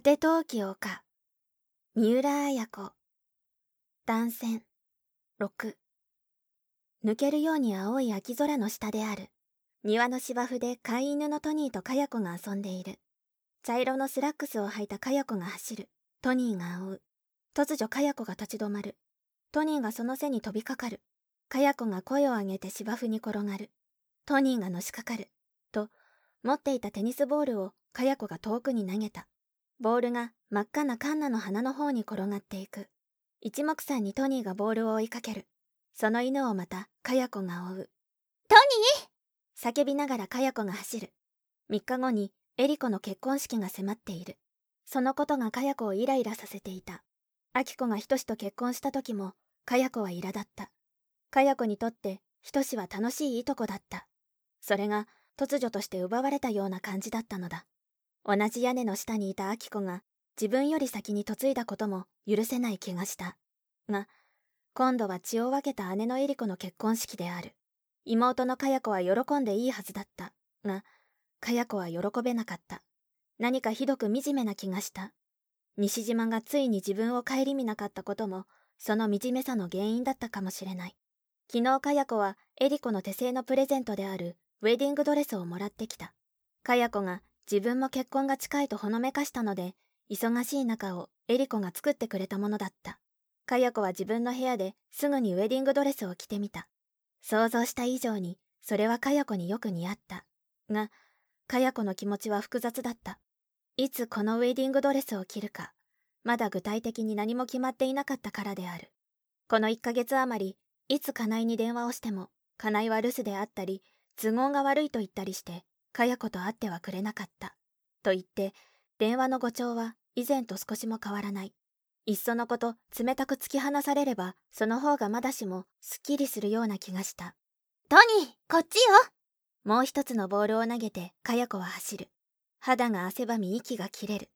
果て遠き丘三浦綾子。断線。6抜けるように青い秋空の下である。庭の芝生で飼い犬のトニーとカヤ子が遊んでいる。茶色のスラックスを履いたカヤ子が走る。トニーが追う。突如カヤ子が立ち止まる。トニーがその背に飛びかかる。カヤ子が声を上げて芝生に転がる。トニーがのしかかる。と持っていたテニスボールをカヤ子が遠くに投げた。ボールが真っ赤なカンナの花の方に転がっていく。一目散にトニーがボールを追いかける。その犬をまたカヤ子が追う。トニー！叫びながらカヤ子が走る。3日後にエリコの結婚式が迫っている。そのことがカヤ子をイライラさせていた。アキコがヒトシと結婚した時もカヤ子は苛立った。カヤ子にとってヒトシは楽しいいとこだった。それが突如として奪われたような感じだったのだ。同じ屋根の下にいたアキコが自分より先に嫁いだことも許せない気がした。が今度は血を分けた姉のエリコの結婚式である。妹のカヤ子は喜んでいいはずだった。がカヤ子は喜べなかった。何かひどく惨めな気がした。西島がついに自分を顧みなかったこともその惨めさの原因だったかもしれない。昨日カヤ子はエリコの手製のプレゼントであるウェディングドレスをもらってきた。かや子が自分も結婚が近いとほのめかしたので、忙しい中をエリコが作ってくれたものだった。かや子は自分の部屋ですぐにウェディングドレスを着てみた。想像した以上に、それはかや子によく似合った。が、かや子の気持ちは複雑だった。いつこのウェディングドレスを着るか、まだ具体的に何も決まっていなかったからである。この1ヶ月余り、いつ金井に電話をしても、金井は留守であったり、都合が悪いと言ったりしてかや子と会ってはくれなかった。と言って電話の誤調は以前と少しも変わらない。いっそのこと冷たく突き放されればその方がまだしもすっきりするような気がした。トニーこっちよ。もう一つのボールを投げてかや子は走る。肌が汗ばみ息が切れる。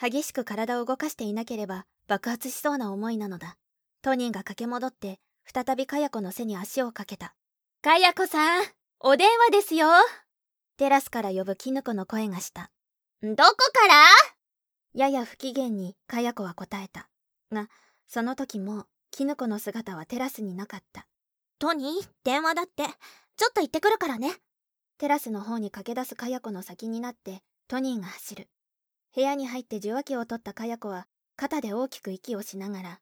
激しく体を動かしていなければ爆発しそうな思いなのだ。トニーが駆け戻って再びかや子の背に足をかけた。かや子さんお電話ですよテラスから呼ぶキヌコの声がした。どこから？やや不機嫌にカヤ子は答えた。が、その時もキヌコの姿はテラスになかった。トニー、電話だって。ちょっと行ってくるからね。テラスの方に駆け出すカヤ子の先になってトニーが走る。部屋に入って受話器を取ったカヤ子は肩で大きく息をしながら。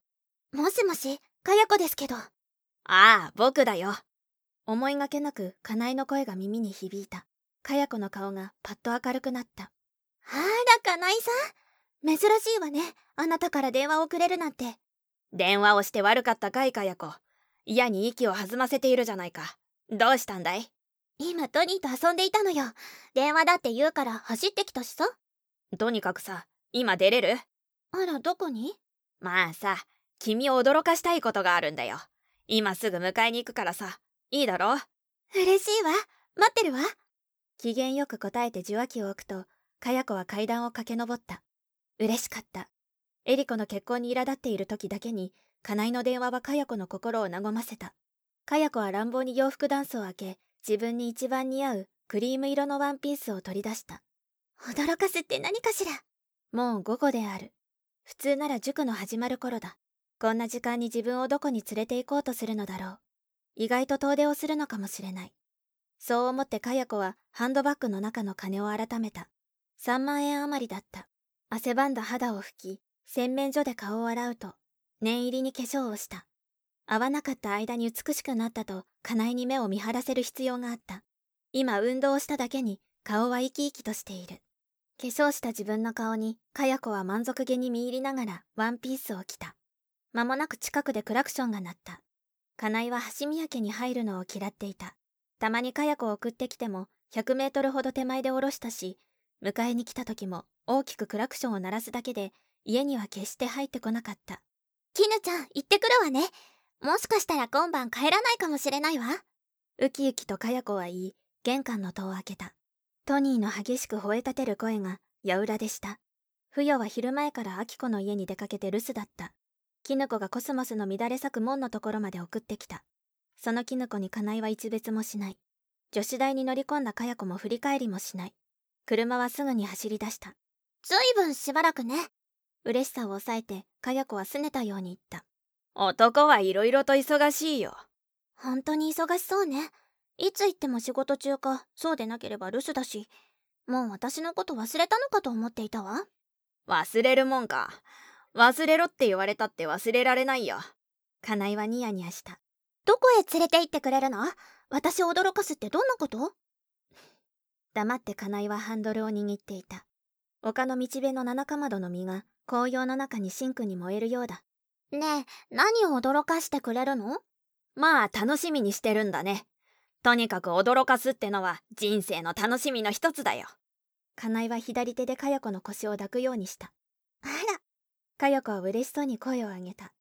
もしもし、カヤ子ですけど。ああ、僕だよ。思いがけなく、かなえの声が耳に響いた。かや子の顔がパッと明るくなった。あら、かなえさん。珍しいわね。あなたから電話をくれるなんて。電話をして悪かったかい、かや子。嫌に息を弾ませているじゃないか。どうしたんだい？今、トニーと遊んでいたのよ。電話だって言うから走ってきたしさ。とにかくさ、今出れる？あら、どこに？まあさ、君を驚かしたいことがあるんだよ。今すぐ迎えに行くからさ、いいだろ？嬉しいわ。待ってるわ。機嫌よく答えて受話器を置くと、かや子は階段を駆け上った。嬉しかった。エリコの結婚に苛立っている時だけに、金井の電話はかや子の心を和ませた。かや子は乱暴に洋服ダンスを開け、自分に一番似合うクリーム色のワンピースを取り出した。驚かすって何かしらもう午後である。普通なら塾の始まる頃だ。こんな時間に自分をどこに連れて行こうとするのだろう。意外と遠出をするのかもしれない。そう思ってかや子はハンドバッグの中の金を改めた。3万円余りだった。汗ばんだ肌を拭き、洗面所で顔を洗うと、念入りに化粧をした。会わなかった間に美しくなったと、金井に目を見張らせる必要があった。今運動をしただけに顔は生き生きとしている。化粧した自分の顔に、かや子は満足げに見入りながらワンピースを着た。間もなく近くでクラクションが鳴った。金井は橋宮家に入るのを嫌っていた。たまにかや子を送ってきても100メートルほど手前で降ろしたし、迎えに来た時も大きくクラクションを鳴らすだけで家には決して入ってこなかった。絹ちゃん、行ってくるわね。もしかしたら今晩帰らないかもしれないわ。ウキウキとかや子は言い、玄関の戸を開けた。トニーの激しく吠え立てる声が矢裏でした。不与は昼前からアキコの家に出かけて留守だった。キヌコがコスモスの乱れ咲く門のところまで送ってきた。そのキヌコに金井は一別もしない。女子大に乗り込んだかや子も振り返りもしない。車はすぐに走り出した。ずいぶんしばらくね。嬉しさを抑えてかや子は拗ねたように言った。男はいろいろと忙しいよ。本当に忙しそうね。いつ行っても仕事中か。そうでなければ留守だし。もう私のこと忘れたのかと思っていたわ。忘れるもんか。忘れろって言われたって忘れられないよ。金井はニヤニヤしたどこへ連れて行ってくれるの？私を驚かすってどんなこと？黙って金井はハンドルを握っていた。丘の道辺の七かまどの実が紅葉の中にシンクに燃えるようだ。ねえ何を驚かしてくれるの？まあ楽しみにしてるんだね。とにかく驚かすってのは人生の楽しみの一つだよ。金井は左手でかや子の腰を抱くようにした。あら。かや子は嬉しそうに声を上げた。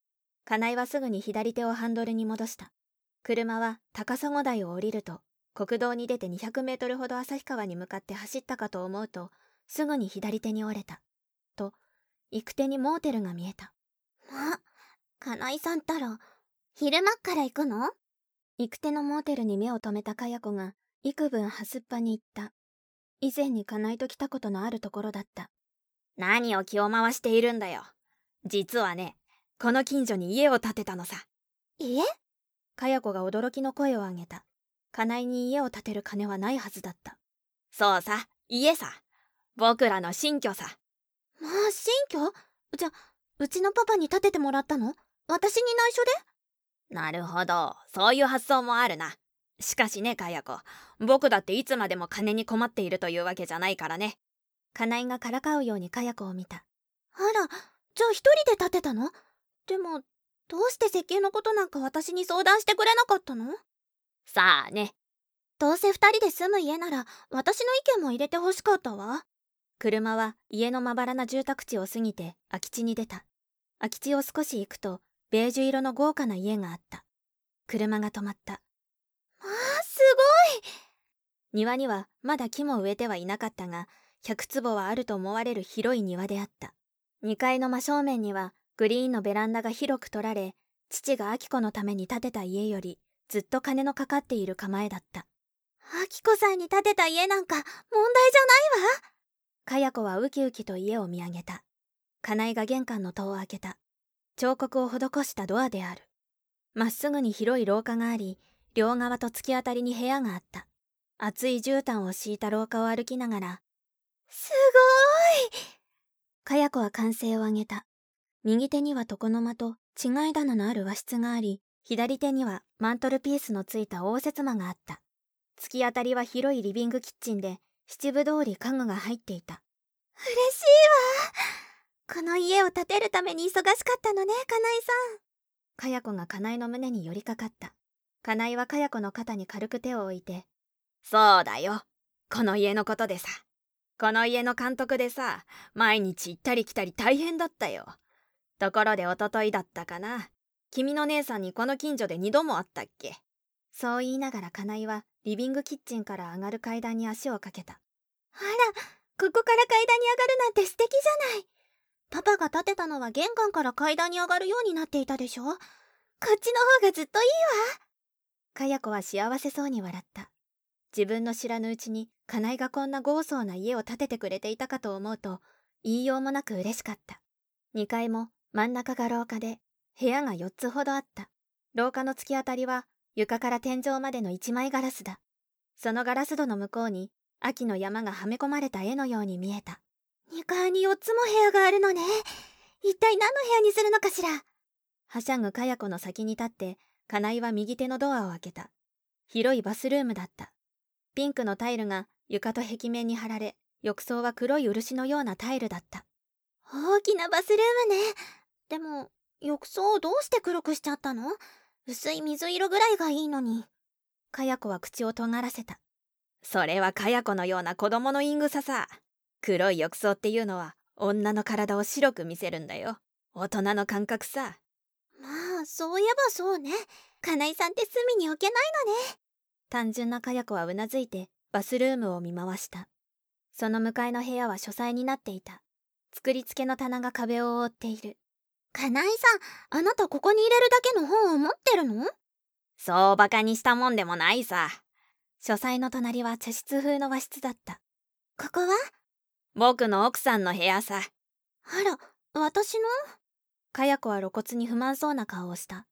金井はすぐに左手をハンドルに戻した。車は高砂台を降りると国道に出て200メートルほど旭川に向かって走ったかと思うとすぐに左手に折れた。と行く手にモーテルが見えた。ま金井さんったら昼間っから行くの？行く手のモーテルに目を留めたかや子が幾分はすっぱに言った。以前に金井と来たことのあるところだった。何を気を回しているんだよ。実はねこの近所に家を建てたのさ。家？かや子が驚きの声を上げた。金井に家を建てる金はないはずだった。そうさ家さ。僕らの新居さ。まあ新居？じゃうちのパパに建ててもらったの？私に内緒で？なるほど。そういう発想もあるな。しかしねかや子僕だっていつまでも金に困っているというわけじゃないからね。金井がからかうようにかや子を見た。あらじゃあ一人で建てたの？でもどうして石油のことなんか私に相談してくれなかったの？さあね。どうせ二人で住む家なら私の意見も入れてほしかったわ。車は家のまばらな住宅地を過ぎて空き地に出た。空き地を少し行くとベージュ色の豪華な家があった。車が止まった。まあすごい！庭にはまだ木も植えてはいなかったが100坪はあると思われる広い庭であった。2階の真正面にはグリーンのベランダが広く取られ父が明子のために建てた家よりずっと金のかかっている構えだった。明子さんに建てた家なんか問題じゃないわ。かや子はウキウキと家を見上げた。金井が玄関の戸を開けた。彫刻を施したドアである。まっすぐに広い廊下があり両側と突き当たりに部屋があった。厚い絨毯を敷いた廊下を歩きながらすごい。かや子は歓声を上げた右手には床の間と違い棚のある和室があり左手にはマントルピースのついた応接間があった。突き当たりは広いリビングキッチンで七分通り家具が入っていた。嬉しいわ。この家を建てるために忙しかったのね金井さん。かや子が金井の胸に寄りかかった。金井はかや子の肩に軽く手を置いてそうだよ。この家のことでさ。この家の監督でさ毎日行ったり来たり大変だったよところでおとといだったかな。君の姉さんにこの近所で2度も会ったっけ。そう言いながら金井はリビングキッチンから上がる階段に足をかけた。あらここから階段に上がるなんて素敵じゃない。パパが建てたのは玄関から階段に上がるようになっていたでしょ。こっちの方がずっといいわ。かや子は幸せそうに笑った。自分の知らぬうちに金井がこんな豪壮な家を建ててくれていたかと思うと言いようもなく嬉しかった。2階も真ん中が廊下で部屋が4つほどあった。廊下の突き当たりは床から天井までの一枚ガラスだ。そのガラス戸の向こうに秋の山がはめ込まれた絵のように見えた。2階に4つも部屋があるのね。一体何の部屋にするのかしら？はしゃぐかや子の先に立って金井は右手のドアを開けた。広いバスルームだった。ピンクのタイルが床と壁面に貼られ浴槽は黒い漆のようなタイルだった。大きなバスルームねでも浴槽をどうして黒くしちゃったの？薄い水色ぐらいがいいのに。かや子は口を尖らせた。それはかや子のような子供のイングサさ。黒い浴槽っていうのは女の体を白く見せるんだよ。大人の感覚さ。まあそういえばそうね。金井さんって隅に置けないのね。単純なかや子はうなずいてバスルームを見回した。その向かいの部屋は書斎になっていた。作り付けの棚が壁を覆っている。金井さんあなたここに入れるだけの本を持ってるの？そうバカにしたもんでもないさ。書斎の隣は茶室風の和室だった。ここは？僕の奥さんの部屋さ。あら私の？かや子は露骨に不満そうな顔をした。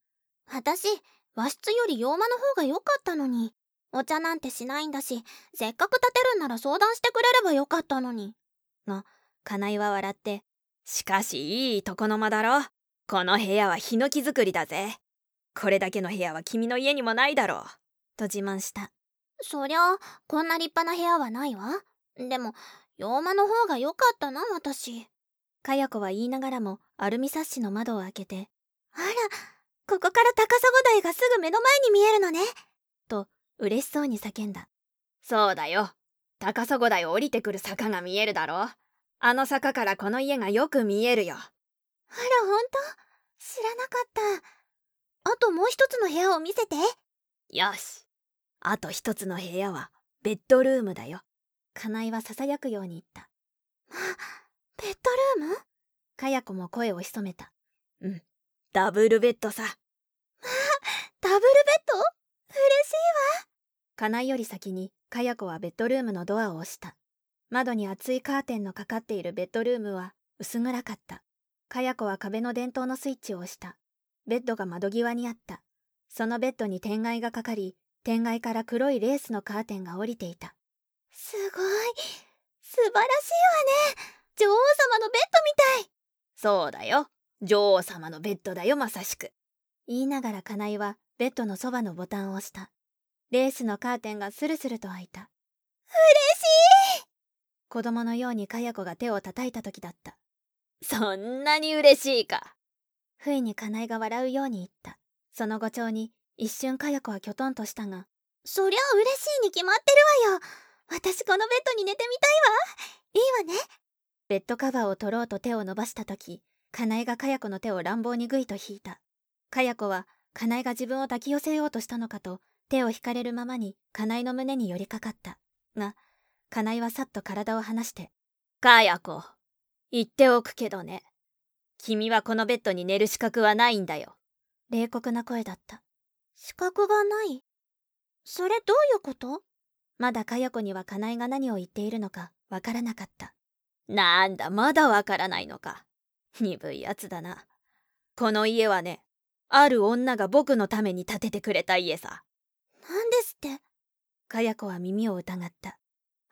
私和室より洋間の方が良かったのに。お茶なんてしないんだしせっかく建てるんなら相談してくれればよかったのに。が金井は笑ってしかしいい床の間だろ。この部屋はヒノキ作りだぜ。これだけの部屋は君の家にもないだろう。と自慢した。そりゃこんな立派な部屋はないわ。でも洋間の方が良かったな私。かや子は言いながらもアルミサッシの窓を開けてあらここから高砂台がすぐ目の前に見えるのね。と嬉しそうに叫んだ。そうだよ。高砂台を降りてくる坂が見えるだろあの坂からこの家がよく見えるよ。あらほんと知らなかった。あともう一つの部屋を見せて。よし。あと一つの部屋はベッドルームだよ。金井はささやくように言った。まベッドルーム？かや子も声を潜めた。うん。ダブルベッドさ。まあダブルベッド？嬉しいわ。金井より先にかや子はベッドルームのドアを押した窓に厚いカーテンのかかっているベッドルームは薄暗かった。かや子は壁の電灯のスイッチを押した。ベッドが窓際にあった。そのベッドに天蓋がかかり天蓋から黒いレースのカーテンが降りていた。すごい。素晴らしいわね。女王様のベッドみたい。そうだよ。女王様のベッドだよまさしく。言いながら金井はベッドのそばのボタンを押した。レースのカーテンがスルスルと開いた。嬉しい子供のようにかや子が手を叩いた時だった。そんなに嬉しいか。不意に金井が笑うように言った。その誤調に一瞬かや子はきょとんとしたがそりゃ嬉しいに決まってるわよ。私このベッドに寝てみたいわ。いいわね。ベッドカバーを取ろうと手を伸ばした時かなえがかや子の手を乱暴にぐいと引いた。かや子はかなえが自分を抱き寄せようとしたのかと手を引かれるままにかなえの胸に寄りかかった。がかなえはさっと体を離して「かや子言っておくけどね。君はこのベッドに寝る資格はないんだよ。冷酷な声だった資格がない？それどういうこと？まだかや子にはかなえが何を言っているのかわからなかったなんだまだわからないのか。鈍いやつだな。この家はねある女が僕のために建ててくれた家さ。何ですってかや子は耳を疑った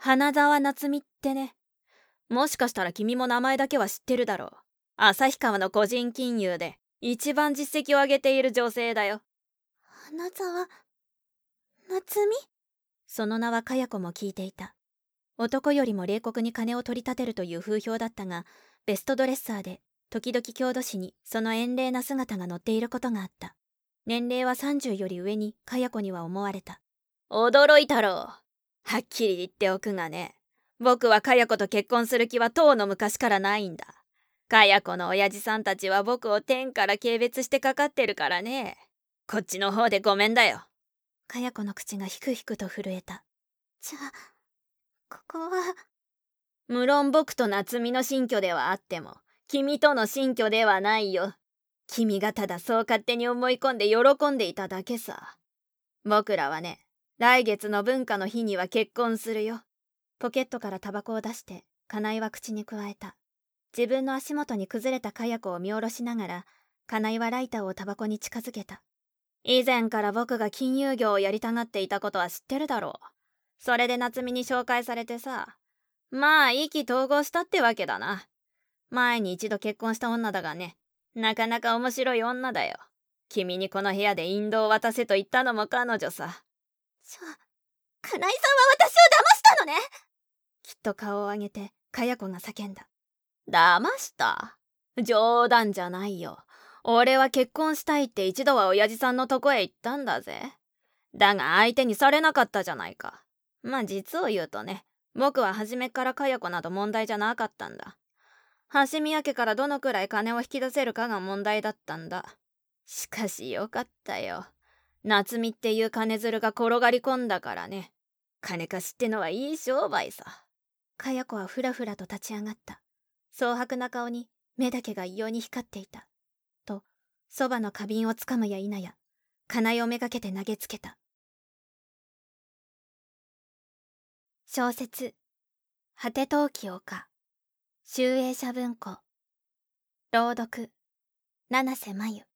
花沢夏美ってね。もしかしたら君も名前だけは知ってるだろう。旭川の個人金融で一番実績を上げている女性だよ。花沢夏美その名はかや子も聞いていた。男よりも冷酷に金を取り立てるという風評だったがベストドレッサーで時々郷土史にその遠麗な姿が載っていることがあった。年齢は30より上にかや子には思われた。驚いたろうはっきり言っておくがね僕はかや子と結婚する気はとうの昔からないんだ。かや子の親父さんたちは僕を天から軽蔑してかかってるからね。こっちの方でごめんだよ。かや子の口がひくひくと震えた。じゃあここは？無論僕と夏美の新居ではあっても君との新居ではないよ。君がただそう勝手に思い込んで喜んでいただけさ。僕らはね来月の文化の日には結婚するよポケットからタバコを出して金井は口に加えた自分の足元に崩れたかや子を見下ろしながら金井はライターをタバコに近づけた以前から僕が金融業をやりたがっていたことは知ってるだろう。それで夏美に紹介されてさ。まあ、意気投合したってわけだな。前に一度結婚した女だがね、なかなか面白い女だよ。君にこの部屋で引導を渡せと言ったのも彼女さ。じゃあ、金井さんは私を騙したのねきっと顔を上げて、かや子が叫んだ。騙した？冗談じゃないよ。俺は結婚したいって一度は親父さんのとこへ行ったんだぜ。だが相手にされなかったじゃないか。まあ実を言うとね、僕は初めからかや子など問題じゃなかったんだ。橋宮家からどのくらい金を引き出せるかが問題だったんだ。しかしよかったよ。夏美っていう金づるが転がり込んだからね。金貸しってのはいい商売さ。かや子はふらふらと立ち上がった。蒼白な顔に目だけが異様に光っていた。とそばの花瓶をつかむや否や金井をめがけて投げつけた小説「果て陶器丘」集英社文庫朗読七瀬真由